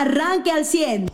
arranque al 100.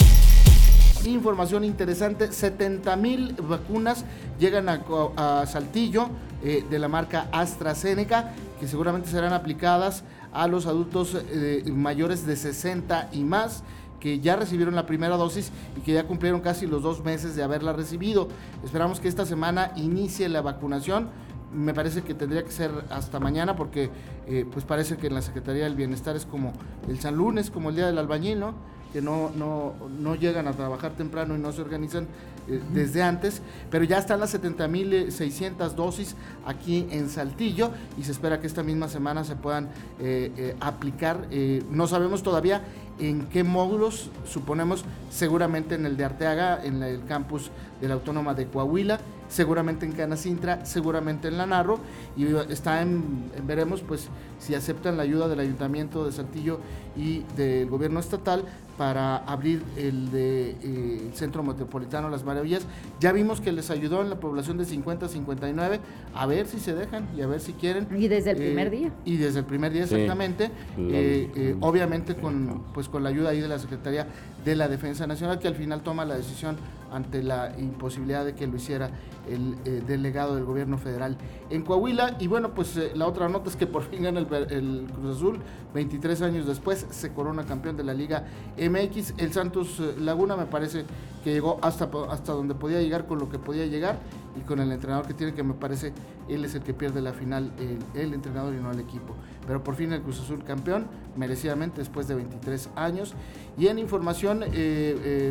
Información interesante, 70 mil vacunas llegan a, Saltillo eh, de la marca AstraZeneca, que seguramente serán aplicadas a los adultos eh, mayores de 60 y más que ya recibieron la primera dosis y que ya cumplieron casi los dos meses de haberla recibido. Esperamos que esta semana inicie la vacunación. Me parece que tendría que ser hasta mañana porque eh, pues parece que en la Secretaría del Bienestar es como el San Lunes, como el Día del Albañil, ¿no? que no, no, no llegan a trabajar temprano y no se organizan eh, desde antes, pero ya están las 70.600 dosis aquí en Saltillo y se espera que esta misma semana se puedan eh, aplicar. no sabemos todavía en qué módulos, suponemos seguramente en el de Arteaga, en el campus de la Autónoma de Coahuila, seguramente en Canacintra, seguramente en La Narro, y está en, veremos pues si aceptan la ayuda del Ayuntamiento de Saltillo y del gobierno estatal para abrir el de eh, Centro Metropolitano Las Maravillas. Ya vimos que les ayudó en la población de 50 a 59, a ver si se dejan y a ver si quieren. Y desde el primer eh, día. Y desde el primer día, exactamente. Eh, obviamente con, pues, con la ayuda ahí de la Secretaría de la Defensa Nacional, que al final toma la decisión ante la imposibilidad de que lo hiciera el eh, delegado del gobierno federal en Coahuila. Y bueno, pues eh, la otra nota es que por fin gana el, Cruz Azul, 23 años después se corona campeón de la Liga MX. El Santos eh, Laguna me parece que llegó hasta, hasta donde podía llegar con lo que podía llegar y con el entrenador que tiene, que me parece él es el que pierde la final, el, entrenador y no el equipo. Pero por fin el Cruz Azul campeón, merecidamente después de 23 años. Y en información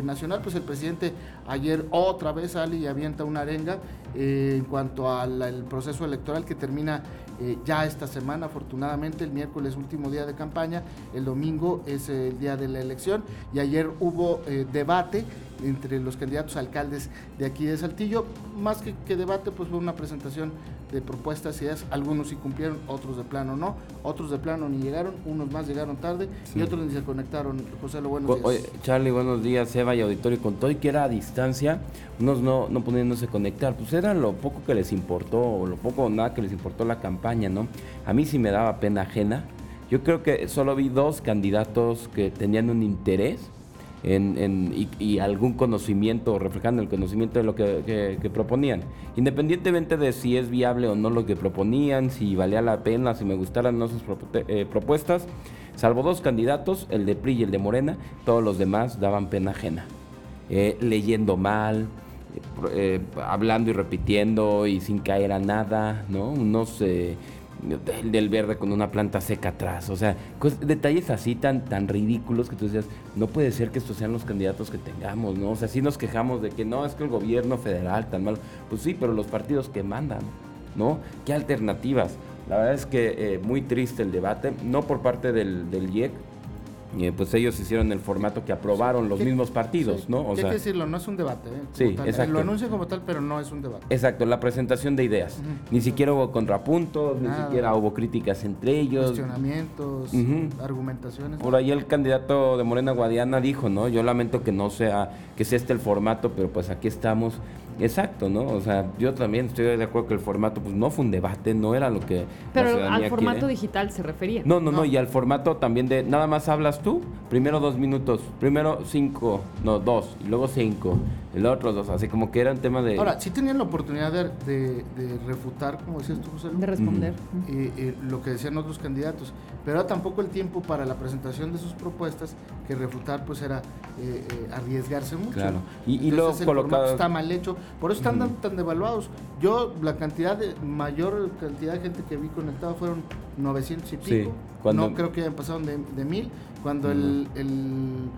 nacional, pues el presidente ayer otra vez sale y avienta una arenga eh, en cuanto al proceso electoral que termina eh, ya esta semana, afortunadamente, el miércoles último día de campaña, el domingo es el día de la elección y ayer hubo eh, debate entre los candidatos alcaldes de aquí de Saltillo. Más que, que debate, pues fue una presentación de propuestas y ideas. Algunos sí cumplieron, otros de plano no. Otros de plano ni llegaron, unos más llegaron tarde y otros ni se conectaron. José, lo buenos días. Oye, Charlie, buenos días, Seba y auditorio. Con todo y que era a distancia, unos no, no pudiéndose conectar, pues era lo poco que les importó, o lo poco o nada que les importó la campaña, ¿no? A mí sí me daba pena ajena. Yo creo que solo vi dos candidatos que tenían un interés en, y, algún conocimiento, reflejando el conocimiento de lo que, proponían. Independientemente de si es viable o no lo que proponían, si valía la pena, si me gustaran no sus eh, propuestas, salvo dos candidatos, el de PRI y el de Morena, todos los demás daban pena ajena. Eh, leyendo mal, eh, hablando y repitiendo y sin caer a nada, ¿no? Unos del verde con una planta seca atrás. O sea, detalles así tan, tan ridículos que tú decías, no puede ser que estos sean los candidatos que tengamos, ¿no? O sea, sí nos quejamos de que no, es que el gobierno federal tan malo. Pues sí, pero los partidos que mandan, ¿no? ¿Qué alternativas? La verdad es que eh, muy triste el debate, no por parte del, del IEC, eh, pues ellos hicieron el formato que aprobaron los mismos partidos, ¿no? O sea, hay que decirlo, no es un debate. ¿eh? Sí, exacto. Lo anuncian como tal, pero no es un debate. Exacto, la presentación de ideas. Ni siquiera hubo contrapuntos, ni siquiera hubo críticas entre ellos. Cuestionamientos, argumentaciones. Por ahí el candidato de Morena Guadiana dijo, ¿no? Yo lamento que no sea, que sea este el formato, pero pues aquí estamos Exacto, ¿no? O sea, yo también estoy de acuerdo que el formato pues no fue un debate, no era lo que Pero al formato digital se refería. No, no, no, y al formato también de nada más hablas tú, primero dos minutos, primero cinco, no, dos, y luego cinco, el otro dos, así como que era un tema de... Ahora, sí tenían la oportunidad de, refutar, como decías tú, José. De responder. Eh, eh, lo que decían otros candidatos, pero era tampoco el tiempo para la presentación de sus propuestas que refutar pues era eh, arriesgarse mucho. Claro, y, y luego colocado... está mal hecho, por eso están tan, devaluados. Yo, la cantidad de, mayor cantidad de gente que vi conectada fueron 900 y pico. No creo que hayan pasado de, de mil. Cuando el, el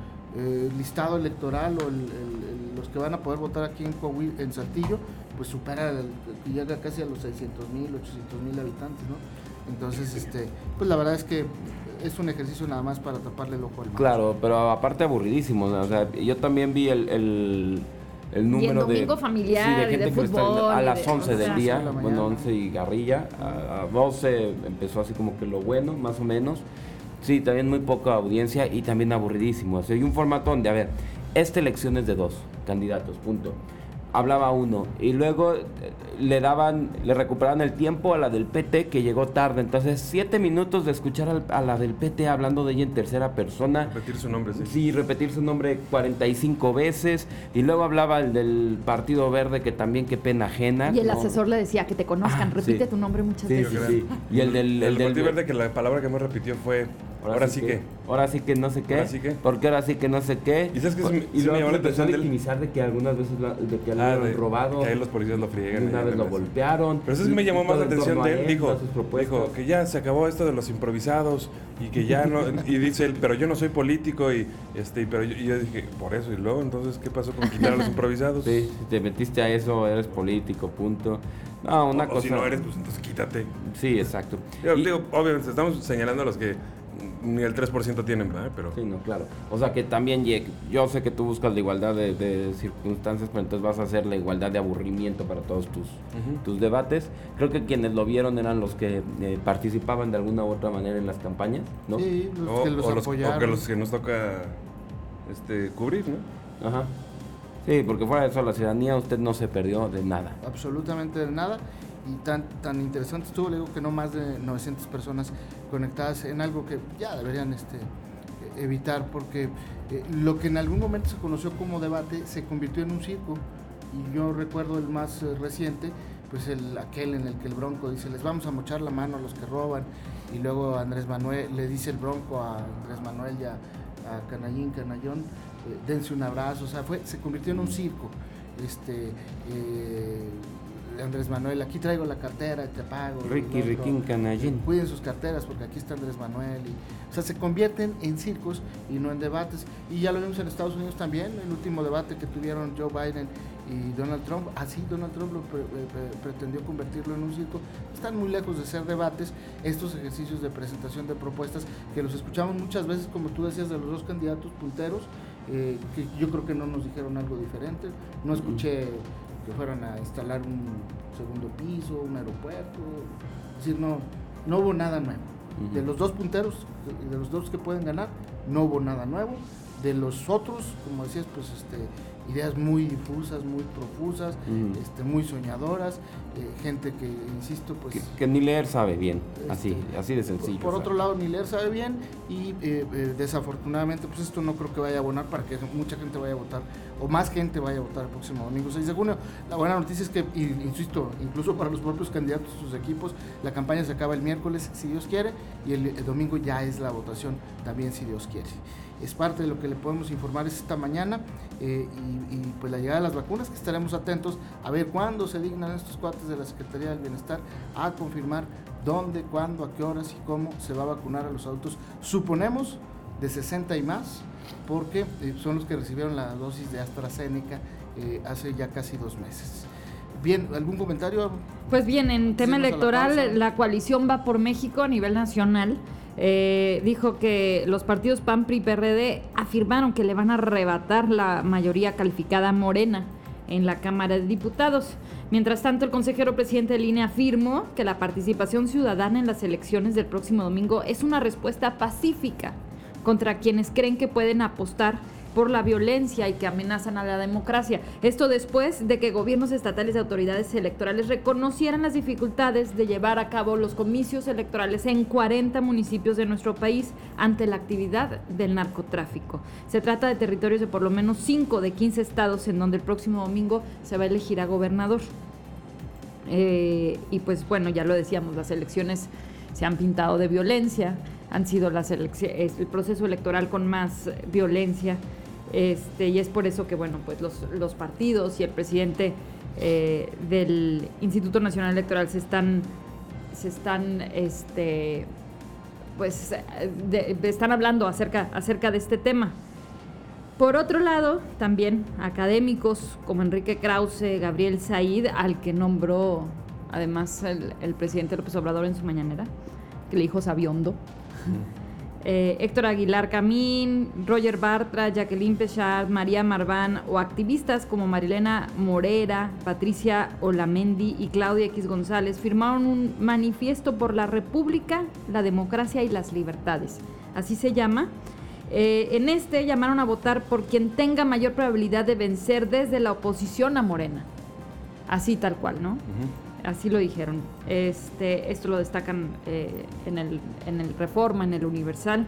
listado electoral o los que van a poder votar aquí en en Saltillo, pues supera, llega casi a los 600 mil, 800 mil habitantes, ¿no? Entonces, este, pues la verdad es que es un ejercicio nada más para taparle el ojo al mar. Claro, pero aparte aburridísimo, o sea, yo también vi el el número y el domingo de, familiar, de, fútbol, a las 11 del día, bueno, 11 y garrilla, a, 12 empezó así como que lo bueno, más o menos. Sí, también muy poca audiencia y también aburridísimo. O sea, hay un formato donde, a ver, esta elección es de dos candidatos, punto. Hablaba uno y luego eh, le daban, le recuperaban el tiempo a la del PT que llegó tarde. Entonces, siete minutos de escuchar a la del PT hablando de ella en tercera persona. Repetir su nombre, sí. Sí, repetir su nombre 45 veces. Y luego hablaba el del Partido Verde que también qué pena ajena. Y el asesor le decía que te conozcan, ah, repite tu nombre muchas veces. Sí, Y el del... El, Partido Verde que la palabra que más repitió fue Ahora, sí, que, Ahora sí que no sé qué. Ahora sí que. Porque ahora sí que no sé qué. Y sabes que es, y luego me empezó a victimizar de que algunas veces de que ah, lo han robado. Que ahí los policías lo friegan. Una vez lo golpearon. Pero eso sí me llamó más la atención de él. Dijo, dijo que ya se acabó esto de los improvisados y que ya no. y dice él, pero yo no soy político y este pero yo, y yo dije, por eso. Y luego, entonces, ¿qué pasó con quitar a los improvisados? Sí, si te metiste a eso, eres político, punto. No, una cosa. si no eres, pues entonces quítate. Sí, exacto. digo, obviamente, estamos señalando a los que ni el 3% tienen, ¿verdad? Pero... Sí, no, claro. O sea que también, yo sé que tú buscas la igualdad de, circunstancias, pero entonces vas a hacer la igualdad de aburrimiento para todos tus, tus debates. Creo que quienes lo vieron eran los que eh, participaban de alguna u otra manera en las campañas, ¿no? Sí, los que los o o que los que nos toca este, cubrir, ¿no? Ajá. Sí, porque fuera de eso, la ciudadanía usted no se perdió de nada. Absolutamente de nada y tan, tan interesante estuvo, le digo que no más de 900 personas conectadas en algo que ya deberían este, evitar, porque eh, lo que en algún momento se conoció como debate se convirtió en un circo, y yo recuerdo el más eh, reciente, pues el, aquel en el que el Bronco dice, les vamos a mochar la mano a los que roban, y luego Andrés Manuel, le dice el Bronco a Andrés Manuel y a, Canallín, Canallón, eh, dense un abrazo, o sea, fue, se convirtió en un circo. Este, Andrés Manuel, aquí traigo la cartera, te pago. Ricky, Ricky, Canallín. Cuiden sus carteras porque aquí está Andrés Manuel. Y, o sea, se convierten en circos y no en debates. Y ya lo vimos en Estados Unidos también, el último debate que tuvieron Joe Biden y Donald Trump. Así Donald Trump lo pretendió convertirlo en un circo. Están muy lejos de ser debates estos ejercicios de presentación de propuestas que los escuchamos muchas veces, como tú decías, de los dos candidatos punteros, eh, que yo creo que no nos dijeron algo diferente. No escuché que fueran a instalar un segundo piso, un aeropuerto. Es decir, no, no hubo nada nuevo. De los dos punteros, de los dos que pueden ganar, no hubo nada nuevo. De los otros, como decías, pues este, ideas muy difusas, muy profusas, este, muy soñadoras, eh, gente que, insisto, pues... Que, ni leer sabe bien, así, este, así de sencillo. Por, otro lado, ni leer sabe bien y eh, eh, desafortunadamente, pues esto no creo que vaya a abonar para que mucha gente vaya a votar, o más gente vaya a votar el próximo domingo 6 de junio. La buena noticia es que, insisto, incluso para los propios candidatos, sus equipos, la campaña se acaba el miércoles, si Dios quiere, y el domingo ya es la votación, también si Dios quiere es parte de lo que le podemos informar esta mañana eh, y, pues la llegada de las vacunas que estaremos atentos a ver cuándo se dignan estos cuates de la Secretaría del Bienestar a confirmar dónde, cuándo, a qué horas y cómo se va a vacunar a los adultos. Suponemos de 60 y más porque eh, son los que recibieron la dosis de AstraZeneca eh, hace ya casi dos meses. Bien, ¿algún comentario? Pues bien, en tema electoral, la coalición va por México a nivel nacional. Eh, dijo que los partidos PAN, PRI y PRD afirmaron que le van a arrebatar la mayoría calificada morena en la Cámara de Diputados. Mientras tanto, el consejero presidente de línea afirmó que la participación ciudadana en las elecciones del próximo domingo es una respuesta pacífica contra quienes creen que pueden apostar por la violencia y que amenazan a la democracia. Esto después de que gobiernos estatales y autoridades electorales reconocieran las dificultades de llevar a cabo los comicios electorales en 40 municipios de nuestro país ante la actividad del narcotráfico. Se trata de territorios de por lo menos 5 de 15 estados en donde el próximo domingo se va a elegir a gobernador. Eh, y pues bueno, ya lo decíamos, las elecciones se han pintado de violencia, han sido el proceso electoral con más violencia este, y es por eso que, bueno, pues los, partidos y el presidente eh, del Instituto Nacional Electoral se están, se están, este, pues, están hablando acerca, acerca de este tema. Por otro lado, también académicos como Enrique Krause, Gabriel Said, al que nombró además el, presidente López Obrador en su mañanera, que le dijo Sabiondo. Eh, Héctor Aguilar Camín, Roger Bartra, Jacqueline Pechard, María Marván o activistas como Marilena Morera, Patricia Olamendi y Claudia X González firmaron un manifiesto por la República, la democracia y las libertades. Así se llama. Eh, en este llamaron a votar por quien tenga mayor probabilidad de vencer desde la oposición a Morena. Así tal cual, ¿no? Así lo dijeron. Este, esto lo destacan eh, en, el, en el Reforma, en el Universal.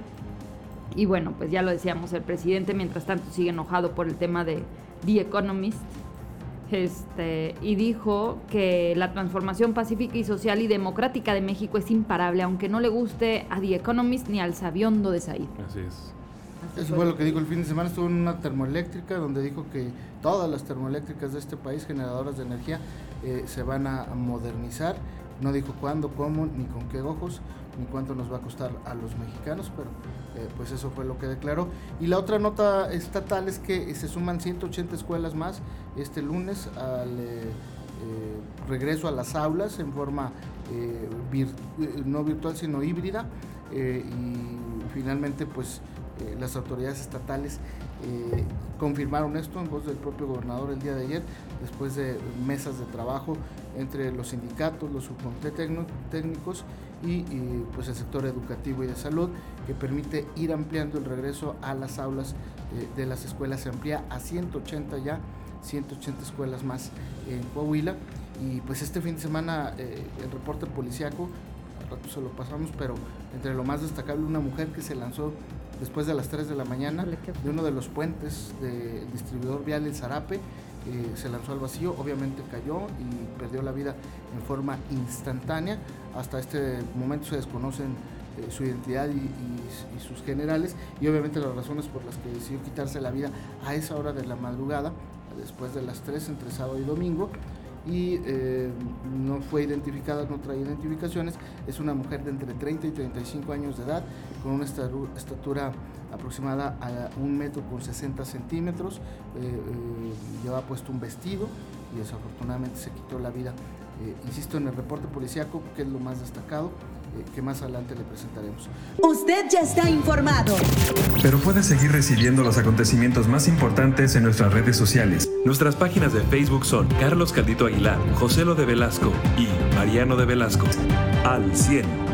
Y bueno, pues ya lo decíamos, el presidente mientras tanto sigue enojado por el tema de The Economist. Este, y dijo que la transformación pacífica y social y democrática de México es imparable, aunque no le guste a The Economist ni al sabiondo de Said. Así es. Eso fue lo que dijo el fin de semana. Estuvo en una termoeléctrica donde dijo que todas las termoeléctricas de este país, generadoras de energía, eh, se van a modernizar. No dijo cuándo, cómo, ni con qué ojos, ni cuánto nos va a costar a los mexicanos, pero eh, pues eso fue lo que declaró. Y la otra nota estatal es que se suman 180 escuelas más este lunes al eh, regreso a las aulas en forma no virtual sino híbrida y finalmente pues eh, las autoridades estatales eh, confirmaron esto en voz del propio gobernador el día de ayer, después de mesas de trabajo entre los sindicatos, los subcomités técnicos y, pues el sector educativo y de salud, que permite ir ampliando el regreso a las aulas eh, de las escuelas. Se amplía a 180 ya, 180 escuelas más en Coahuila. Y pues este fin de semana el reporte policiaco, se lo pasamos, pero entre lo más destacable, una mujer que se lanzó después de las 3 de la mañana de uno de los puentes del distribuidor vial El Zarape. Eh, se lanzó al vacío, obviamente cayó y perdió la vida en forma instantánea. Hasta este momento se desconocen eh, su identidad y, sus generales y obviamente las razones por las que decidió quitarse la vida a esa hora de la madrugada, después de las 3 entre sábado y domingo y eh, no fue identificada, no trae identificaciones. Es una mujer de entre 30 y 35 años de edad, con una estatura aproximada a un metro con 60 centímetros. Eh, eh, llevaba puesto un vestido y desafortunadamente se quitó la vida. insisto en el reporte policíaco, que es lo más destacado que más adelante le presentaremos. Usted ya está informado. Pero puede seguir recibiendo los acontecimientos más importantes en nuestras redes sociales. Nuestras páginas de Facebook son Carlos Caldito Aguilar, José Lo de Velasco y Mariano de Velasco. Al 100.